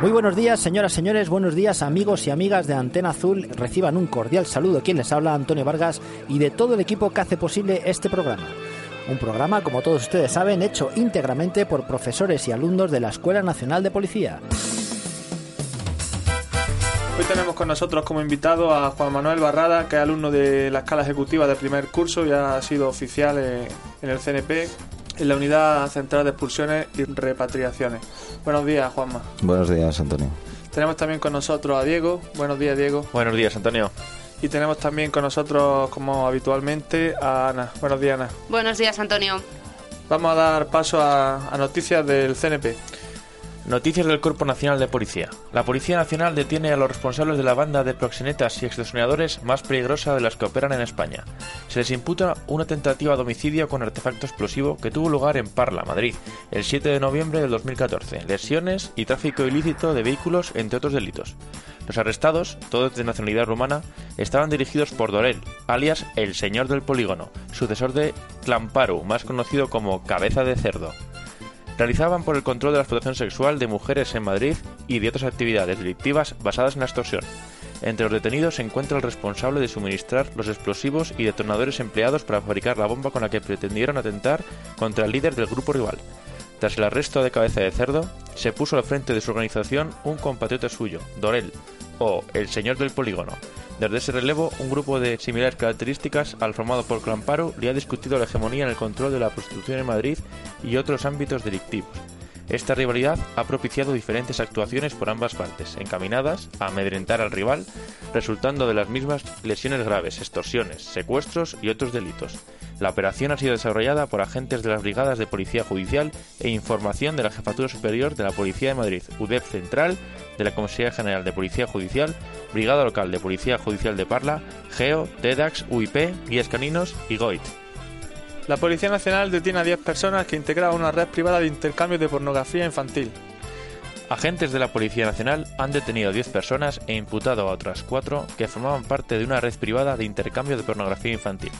Muy buenos días, señoras, señores, buenos días, amigos y amigas de Antena Azul. Reciban un cordial saludo quien les habla, Antonio Vargas, y de todo el equipo que hace posible este programa. Un programa, como todos ustedes saben, hecho íntegramente por profesores y alumnos de la Escuela Nacional de Policía. Hoy tenemos con nosotros como invitado a Juan Manuel Barrada, que es alumno de la escala ejecutiva del primer curso y ha sido oficial en el CNP en la Unidad Central de Expulsiones y Repatriaciones. Buenos días, Juanma. Buenos días, Antonio. Tenemos también con nosotros a Diego. Buenos días, Diego. Buenos días, Antonio. Y tenemos también con nosotros, como habitualmente, a Ana. Buenos días, Ana. Buenos días, Antonio. Vamos a dar paso a, a noticias del CNP. Noticias del Cuerpo Nacional de Policía. La Policía Nacional detiene a los responsables de la banda de proxenetas y extorsionadores más peligrosa de las que operan en España. Se les imputa una tentativa de homicidio con artefacto explosivo que tuvo lugar en Parla, Madrid, el 7 de noviembre del 2014, lesiones y tráfico ilícito de vehículos, entre otros delitos. Los arrestados, todos de nacionalidad rumana, estaban dirigidos por Dorel, alias el Señor del Polígono, sucesor de Clamparu, más conocido como Cabeza de Cerdo realizaban por el control de la explotación sexual de mujeres en Madrid y de otras actividades delictivas basadas en la extorsión. Entre los detenidos se encuentra el responsable de suministrar los explosivos y detonadores empleados para fabricar la bomba con la que pretendieron atentar contra el líder del grupo rival. Tras el arresto de cabeza de cerdo, se puso al frente de su organización un compatriota suyo, Dorel, o el señor del polígono, desde ese relevo, un grupo de similares características al formado por Clamparo le ha discutido la hegemonía en el control de la prostitución en Madrid y otros ámbitos delictivos. Esta rivalidad ha propiciado diferentes actuaciones por ambas partes, encaminadas a amedrentar al rival, resultando de las mismas lesiones graves, extorsiones, secuestros y otros delitos. La operación ha sido desarrollada por agentes de las Brigadas de Policía Judicial e información de la Jefatura Superior de la Policía de Madrid, UDEP Central, de la Comisaría General de Policía Judicial, Brigada Local de Policía Judicial de Parla, GEO, TEDAX, UIP, Guías Caninos y GOIT. La Policía Nacional detiene a 10 personas que integraban una red privada de intercambio de pornografía infantil. Agentes de la Policía Nacional han detenido a 10 personas e imputado a otras 4 que formaban parte de una red privada de intercambio de pornografía infantil.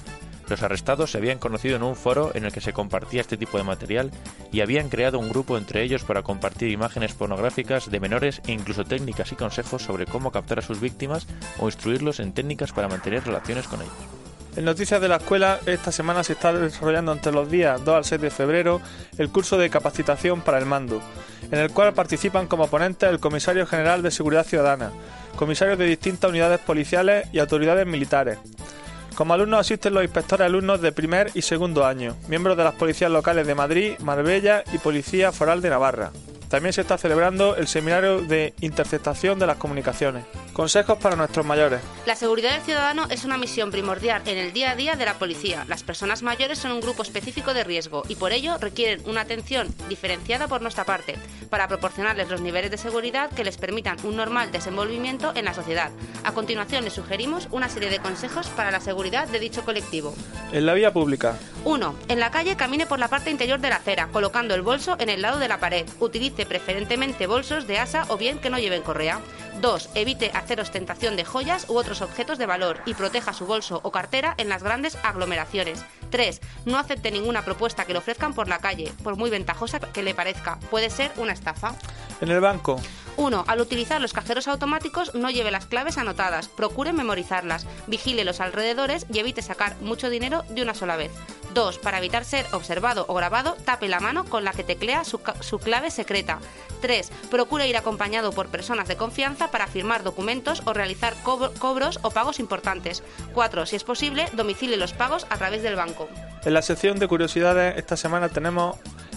Los arrestados se habían conocido en un foro en el que se compartía este tipo de material y habían creado un grupo entre ellos para compartir imágenes pornográficas de menores e incluso técnicas y consejos sobre cómo captar a sus víctimas o instruirlos en técnicas para mantener relaciones con ellos. En Noticias de la Escuela, esta semana se está desarrollando entre los días 2 al 6 de febrero el curso de capacitación para el mando, en el cual participan como ponentes el Comisario General de Seguridad Ciudadana, comisarios de distintas unidades policiales y autoridades militares. Como alumnos asisten los inspectores alumnos de primer y segundo año, miembros de las policías locales de Madrid, Marbella y Policía Foral de Navarra. También se está celebrando el seminario de interceptación de las comunicaciones. Consejos para nuestros mayores. La seguridad del ciudadano es una misión primordial en el día a día de la policía. Las personas mayores son un grupo específico de riesgo y por ello requieren una atención diferenciada por nuestra parte para proporcionarles los niveles de seguridad que les permitan un normal desenvolvimiento en la sociedad. A continuación les sugerimos una serie de consejos para la seguridad de dicho colectivo. En la vía pública. 1. En la calle camine por la parte interior de la acera, colocando el bolso en el lado de la pared. Utilice preferentemente bolsos de asa o bien que no lleven correa. 2. Evite hacer ostentación de joyas u otros objetos de valor y proteja su bolso o cartera en las grandes aglomeraciones. 3. No acepte ninguna propuesta que le ofrezcan por la calle, por muy ventajosa que le parezca. Puede ser una estafa. En el banco. 1. Al utilizar los cajeros automáticos no lleve las claves anotadas, procure memorizarlas, vigile los alrededores y evite sacar mucho dinero de una sola vez. 2. Para evitar ser observado o grabado, tape la mano con la que teclea su, su, clave secreta. 3. Procure ir acompañado por personas de confianza para firmar documentos o realizar cobro, cobros o pagos importantes. 4. Si es posible, domicile los pagos a través del banco. En la sección de curiosidades esta semana tenemos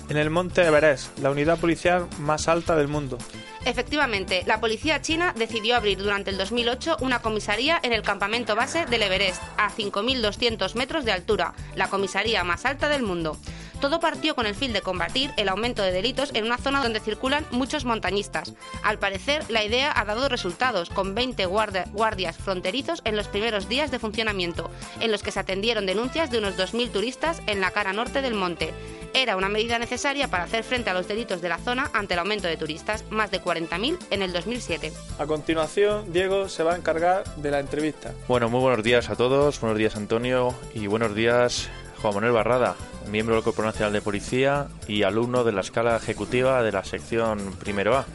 en el Monte Everest, la unidad policial más alta del mundo. Efectivamente, la policía china decidió abrir durante el 2008 una comisaría en el campamento base del Everest, a 5.200 metros de altura, la comisaría más alta del mundo. Todo partió con el fin de combatir el aumento de delitos en una zona donde circulan muchos montañistas. Al parecer, la idea ha dado resultados, con 20 guardias fronterizos en los primeros días de funcionamiento, en los que se atendieron denuncias de unos 2.000 turistas en la cara norte del monte. Era una medida necesaria para hacer frente a los delitos de la zona ante el aumento de turistas, más de 40.000 en el 2007. A continuación, Diego se va a encargar de la entrevista. Bueno, muy buenos días a todos, buenos días Antonio y buenos días Juan Manuel Barrada, miembro del Cuerpo Nacional de Policía y alumno de la escala ejecutiva de la sección Primero A,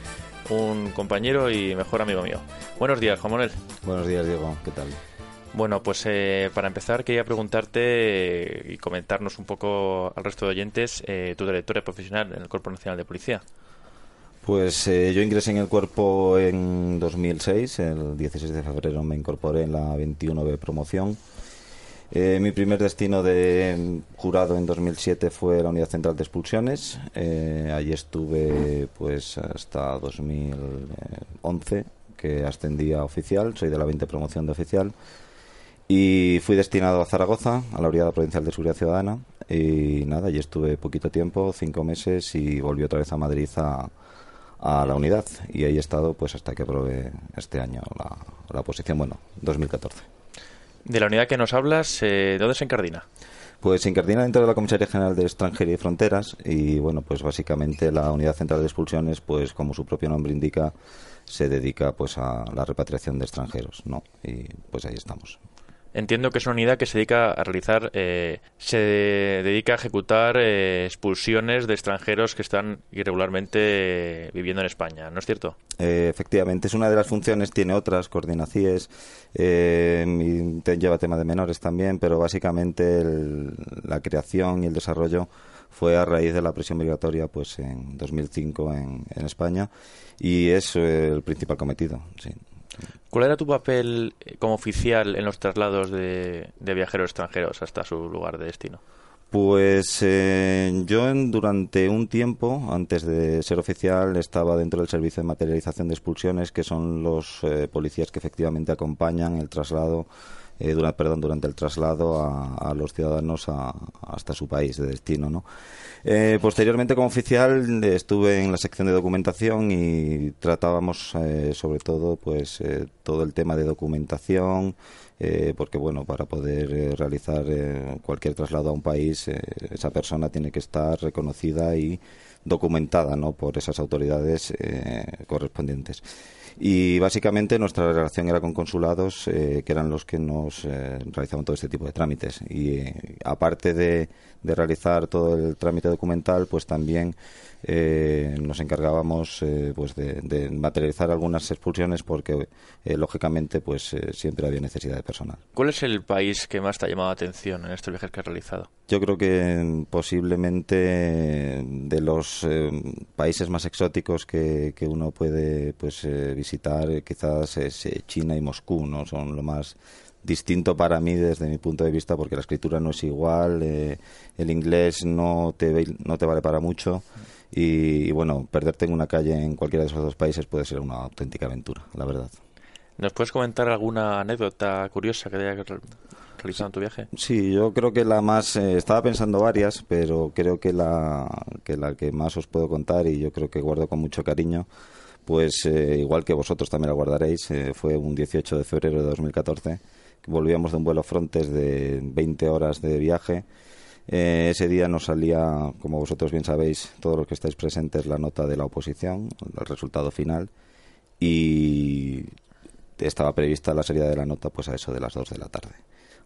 un compañero y mejor amigo mío. Buenos días, Juan Manuel. Buenos días, Diego, ¿qué tal? Bueno, pues eh, para empezar quería preguntarte y comentarnos un poco al resto de oyentes eh, tu trayectoria profesional en el Cuerpo Nacional de Policía. Pues eh, yo ingresé en el cuerpo en 2006, el 16 de febrero me incorporé en la 21B promoción. Mi primer destino de jurado en 2007 fue la Unidad Central de Expulsiones. allí estuve pues hasta 2011, que ascendí a oficial, soy de la 20 promoción de oficial. Y fui destinado a Zaragoza, a la Brigada Provincial de Seguridad Ciudadana. Y nada, allí estuve poquito tiempo, cinco meses, y volví otra vez a Madrid a, a la unidad. Y ahí he estado pues hasta que probé este año la, la posición, bueno, 2014. De la unidad que nos hablas, eh, ¿dónde se encardina? Pues se encardina dentro de la Comisaría General de Extranjería y Fronteras y bueno, pues básicamente la Unidad Central de Expulsiones, pues como su propio nombre indica, se dedica pues a la repatriación de extranjeros, ¿no? Y pues ahí estamos. Entiendo que es una unidad que se dedica a realizar, eh, se dedica a ejecutar eh, expulsiones de extranjeros que están irregularmente viviendo en España, ¿no es cierto? Eh, efectivamente, es una de las funciones, tiene otras, coordinaciones, lleva tema de menores también, pero básicamente la creación y el desarrollo fue a raíz de la presión migratoria pues en 2005 en, en España y es el principal cometido, sí. ¿Cuál era tu papel eh, como oficial en los traslados de, viajeros extranjeros hasta su lugar de destino? Pues eh, yo durante un tiempo, antes de ser oficial, estaba dentro del servicio de materialización de expulsiones, que son los eh, policías que efectivamente acompañan el traslado eh, durante, perdón, durante el traslado a, los ciudadanos hasta su país de destino. ¿no? Eh, posteriormente, como oficial, estuve en la sección de documentación y tratábamos eh, sobre todo pues todo el tema de documentación. porque bueno, para poder realizar cualquier traslado a un país, esa persona tiene que estar reconocida y documentada ¿no? por esas autoridades correspondientes. Y básicamente nuestra relación era con consulados, eh, que eran los que nos eh, realizaban todo este tipo de trámites. Y eh, aparte de, de, realizar todo el trámite documental, pues también nos encargábamos pues de, materializar algunas expulsiones porque lógicamente pues siempre había necesidad de personal. ¿Cuál es el país que más te ha llamado la atención en estos viajes que has realizado? Yo creo que posiblemente de los países más exóticos que, que uno puede pues visitar eh, quizás es eh, China y Moscú, ¿no? Son lo más distinto para mí desde mi punto de vista porque la escritura no es igual, eh, el inglés no te, no te vale para mucho y, bueno, perderte en una calle en cualquiera de esos dos países puede ser una auténtica aventura, la verdad. ¿Nos puedes comentar alguna anécdota curiosa que te haya realizado tu viaje? Sí, yo creo que la más, estaba pensando varias, pero creo que la, que la que más os puedo contar y yo creo que guardo con mucho cariño pues eh, igual que vosotros también la guardaréis, eh, fue un 18 de febrero de 2014, volvíamos de un vuelo Frontes de 20 horas de viaje. Eh, ese día nos salía, como vosotros bien sabéis, todos los que estáis presentes, la nota de la oposición, el resultado final, y estaba prevista la salida de la nota pues a eso de las 2 de la tarde.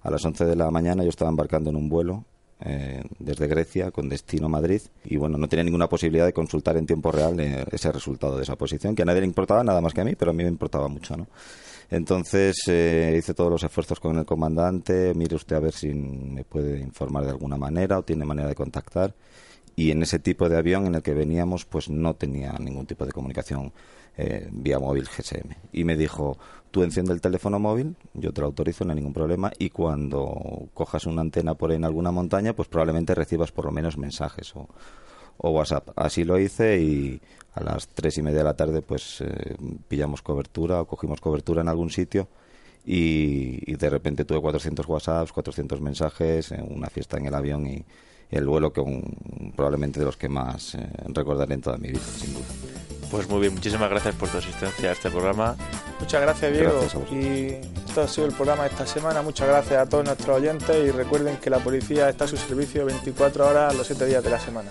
A las 11 de la mañana yo estaba embarcando en un vuelo eh, desde Grecia con destino Madrid y bueno, no tenía ninguna posibilidad de consultar en tiempo real eh, ese resultado de esa posición, que a nadie le importaba nada más que a mí, pero a mí me importaba mucho, ¿no? Entonces eh, hice todos los esfuerzos con el comandante, mire usted a ver si me puede informar de alguna manera o tiene manera de contactar y en ese tipo de avión en el que veníamos pues no tenía ningún tipo de comunicación eh, vía móvil GSM. Y me dijo, tú enciende el teléfono móvil, yo te lo autorizo, no hay ningún problema, y cuando cojas una antena por ahí en alguna montaña, pues probablemente recibas por lo menos mensajes o, WhatsApp. Así lo hice y a las tres y media de la tarde pues eh, pillamos cobertura o cogimos cobertura en algún sitio y, de repente tuve 400 WhatsApps, 400 mensajes, una fiesta en el avión y, el vuelo que un- probablemente de los que más eh, recordaré en toda mi vida, sin duda. Pues muy bien, muchísimas gracias por tu asistencia a este programa. Muchas gracias, Diego. Gracias y esto ha sido el programa de esta semana. Muchas gracias a todos nuestros oyentes y recuerden que la policía está a su servicio 24 horas los 7 días de la semana.